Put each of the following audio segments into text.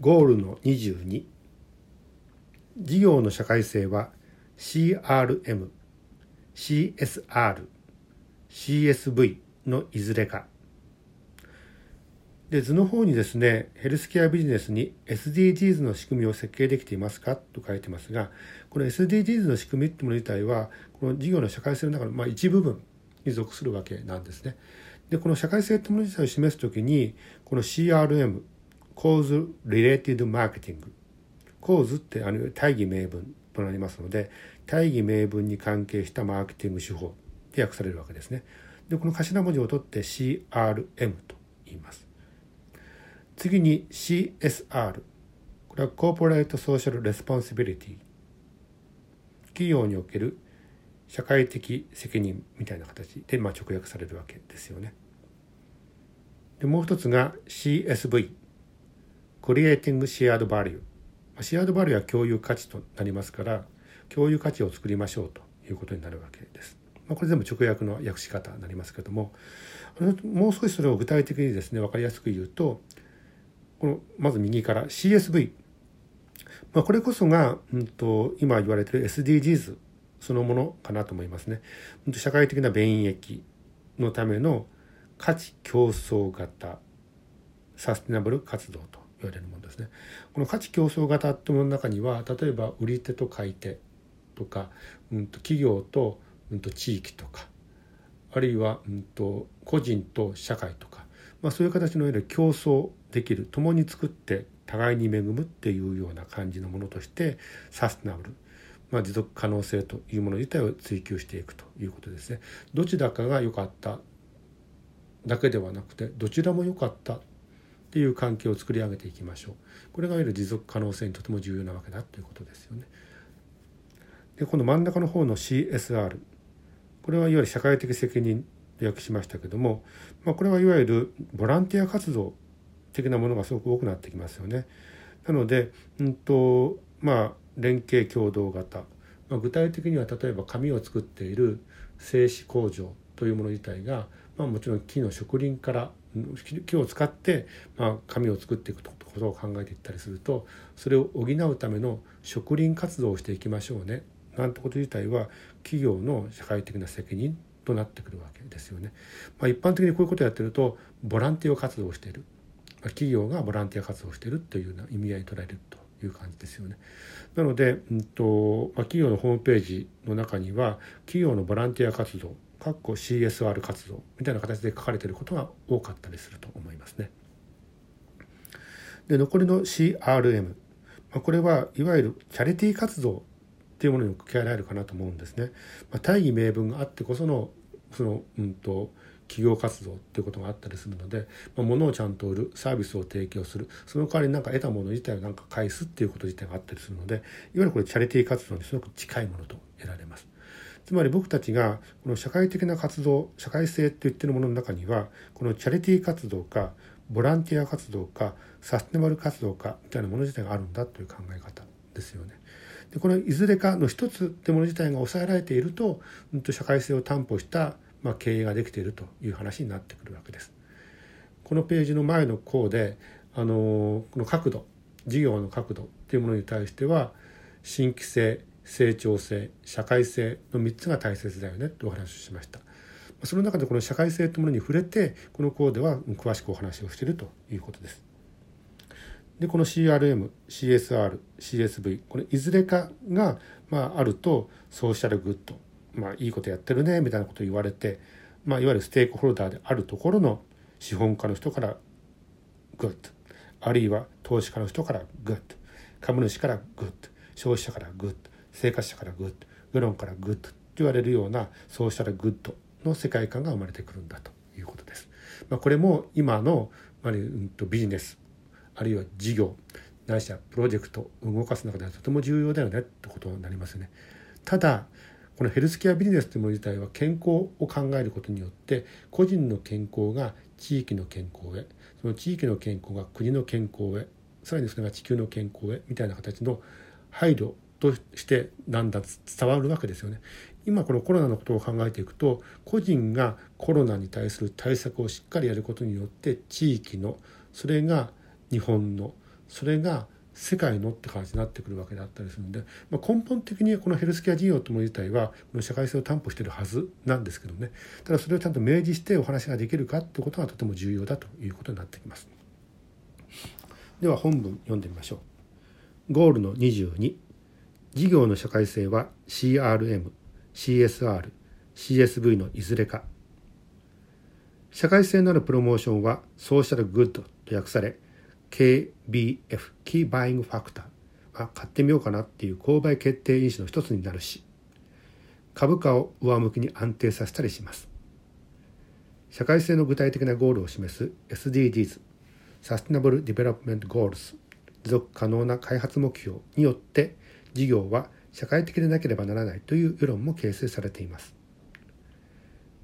ゴールの22事業の社会性は CRM、CSR、CSV のいずれか。で図の方にですねヘルスケアビジネスに SDGs の仕組みを設計できていますか？と書いてますがこの SDGs の仕組みってもの自体はこの事業の社会性の中のまあ一部分に属するわけなんですね。でこの社会性ってもの自体を示すときにこの CRM Cause Related Marketing Cause ってあの大義名分となりますので大義名分に関係したマーケティング手法で訳されるわけですね。でこの頭文字を取って CRM と言います。次に CSR これは Corporate Social Responsibility 企業における社会的責任みたいな形でまあ直訳されるわけですよね。でもう一つが CSV クリエイティングシェアードバリューシェアードバリューは共有価値となりますから共有価値を作りましょうということになるわけです。まあ、これ全部直訳の訳し方になりますけどももう少しそれを具体的にですね分かりやすく言うとこのまず右から CSV、まあ、これこそが、うんと、今言われている SDGs そのものかなと思いますね。社会的な便益のための価値競争型サステナブル活動と言われるものですね。この価値競争型というものの中には例えば売り手と買い手とか、うん、と企業と,、うん、と地域とかあるいは、うん、と個人と社会とか、まあ、そういう形のいわゆる競争できる共に作って互いに恵むっていうような感じのものとしてサステナブル、まあ、持続可能性というもの自体を追求していくということですね。どちらかが良かっただけではなくてどちらも良かったっていう関係を作り上げていきましょう。これがいわゆる持続可能性にとても重要なわけだということですよね。でこの真ん中の方の CSR これはいわゆる社会的責任と訳しましたけども、まあ、これはいわゆるボランティア活動的なものがすごく多くなってきますよね。なので、うんとまあ、連携共同型、まあ、具体的には例えば紙を作っている製紙工場というもの自体が、まあ、もちろん木の植林から木を使って、まあ、紙を作っていくことを考えていったりするとそれを補うための植林活動をしていきましょうねなんてこと自体は企業の社会的な責任となってくるわけですよね。まあ、一般的にこういうことをやってるとボランティア活動をしている企業がボランティア活動をしているというような意味合いに捉えるという感じですよね。なので、うんとまあ、企業のホームページの中には企業のボランティア活動かっこ CSR 活動みたいな形で書かれていることが多かったりすると思いますね。で残りの CRM、ま、これはいわゆるチャリティー活動っていうものに置き換えられるかなと思うんですね。まあ、大義名分があってこそのその、うんと企業活動っていうことがあったりするので、まあ、物をちゃんと売るサービスを提供するその代わりに何か得たもの自体を何か返すっていうこと自体があったりするのでいわゆるこれチャリティー活動にすごく近いものと得られます。つまり僕たちがこの社会的な活動社会性って言ってるものの中にはこのチャリティー活動かボランティア活動かサステナブル活動かみたいなもの自体があるんだという考え方ですよね。でこのいずれかの一つってもの自体が抑えられていると社会性を担保したまあ、経営ができているという話になってくるわけです。このページの前の項であのこの角度事業の角度っていうものに対しては新規性成長性社会性の3つが大切だよねとお話をしました。その中でこの社会性というものに触れてこの項では詳しくお話をしているということです。でこの CRM、CSR、CSV これいずれかが、まあ、あるとソーシャルグッドまあ、いいことやってるねみたいなことを言われて、まあ、いわゆるステークホルダーであるところの資本家の人からグッドあるいは投資家の人からグッド株主からグッド消費者からグッド生活者からグッド世論からグッドと言われるようなソーシャルグッドの世界観が生まれてくるんだということです。まあ、これも今の、まあ、うんとビジネスあるいは事業ないしはプロジェクトを動かす中ではとても重要だよねってことになりますよね。ただこのヘルスケアビジネスというもの自体は健康を考えることによって個人の健康が地域の健康へその地域の健康が国の健康へさらにそれが地球の健康へみたいな形の配慮としてだんだ伝わるわけですよね。今このコロナのことを考えていくと個人がコロナに対する対策をしっかりやることによって地域のそれが日本のそれが世界のって感じになってくるわけだったりするんで、まあ、根本的にこのヘルスケア事業ともの自体はこの社会性を担保してるはずなんですけどね。ただそれをちゃんと明示してお話ができるかってことがとても重要だということになってきます。では本文読んでみましょう。ゴールの22事業の社会性は CRM、CSR、CSV のいずれか社会性のあるプロモーションはソーシャルグッドと訳され KBF、キーバイングファクター、まあ、買ってみようかなっていう購買決定因子の一つになるし、株価を上向きに安定させたりします。社会性の具体的なゴールを示す SDGs、Sustainable Development Goals、持続可能な開発目標によって事業は社会的でなければならないという世論も形成されています。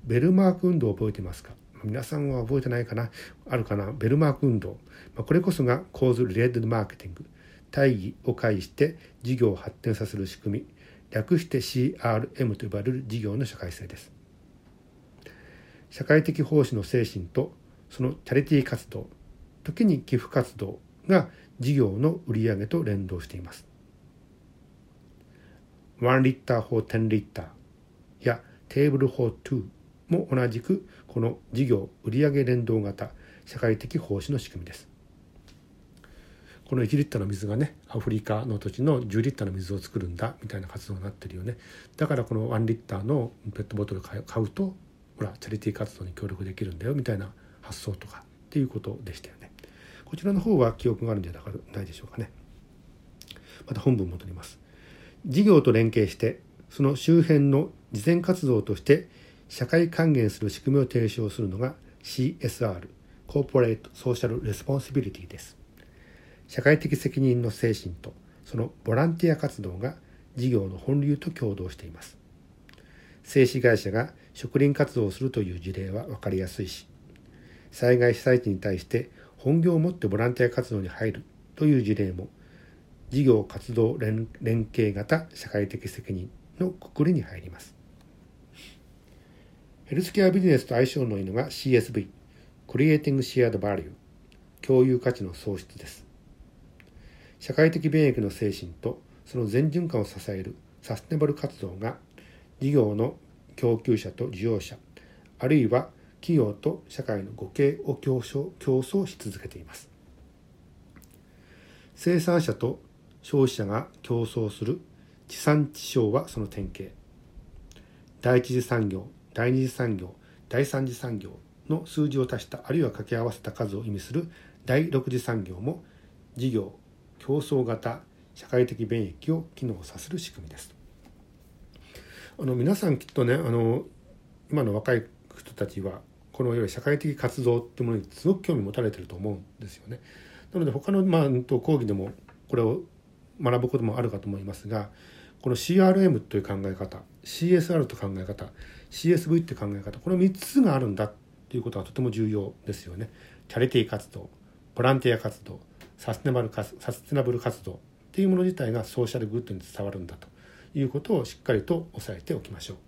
ベルマーク運動を覚えてますか？皆さんは覚えてないかな？あるかな？ベルマーク運動。これこそが Cause Related Marketing。大義を介して事業を発展させる仕組み。略して CRM と呼ばれる事業の社会性です。社会的奉仕の精神とそのチャリティー活動、時に寄付活動が事業の売り上げと連動しています。1リッター for 10リッターやテーブル for 2も同じくこの事業売上連動型社会的奉仕の仕組みです。この1リッターの水がねアフリカの土地の10リッターの水を作るんだみたいな活動になってるよね。だからこの1リッターのペットボトル買うとほらチャリティー活動に協力できるんだよみたいな発想とかっていうことでしたよね。こちらの方は記憶があるんじゃないでしょうかね。また本文戻ります。事業と連携してその周辺の慈善活動として社会還元する仕組みを提唱するのが CSR、Corporate Social Responsibility です。社会的責任の精神とそのボランティア活動が事業の本流と共同しています。製紙会社が植林活動をするという事例は分かりやすいし、災害被災地に対して本業を持ってボランティア活動に入るという事例も事業活動連携型社会的責任のくくりに入ります。ヘルスケアビジネスと相性のいいのが CSV、Creating Shared Value、共有価値の創出です。社会的便益の精神とその全循環を支えるサステナブル活動が事業の供給者と利用者、あるいは企業と社会の互恵を競争し続けています。生産者と消費者が競争する地産地消はその典型。第一次産業、第二次産業第三次産業の数字を足したあるいは掛け合わせた数を意味する第六次産業も事業競争型社会的便益を機能させる仕組みです。あの皆さんきっとねあの今の若い人たちはこのいわゆる社会的活動っていうものにすごく興味持たれてると思うんですよね。なので他の、まあ、講義でもこれを学ぶこともあるかと思いますがこの CRM という考え方 CSR という考え方 CSV って考え方この3つがあるんだっていうことがとても重要ですよね。チャリティー活動ボランティア活動サステナブルサステナブル活動っていうもの自体がソーシャルグッドに伝わるんだということをしっかりと押さえておきましょう。